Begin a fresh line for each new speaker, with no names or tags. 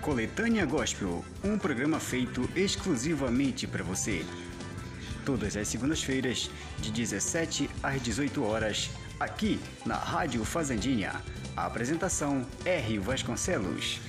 Coletânea Gospel, um programa feito exclusivamente para você. Todas as segundas-feiras, de 17 às 18 horas, aqui na Rádio Fazendinha. A apresentação R. Vasconcelos.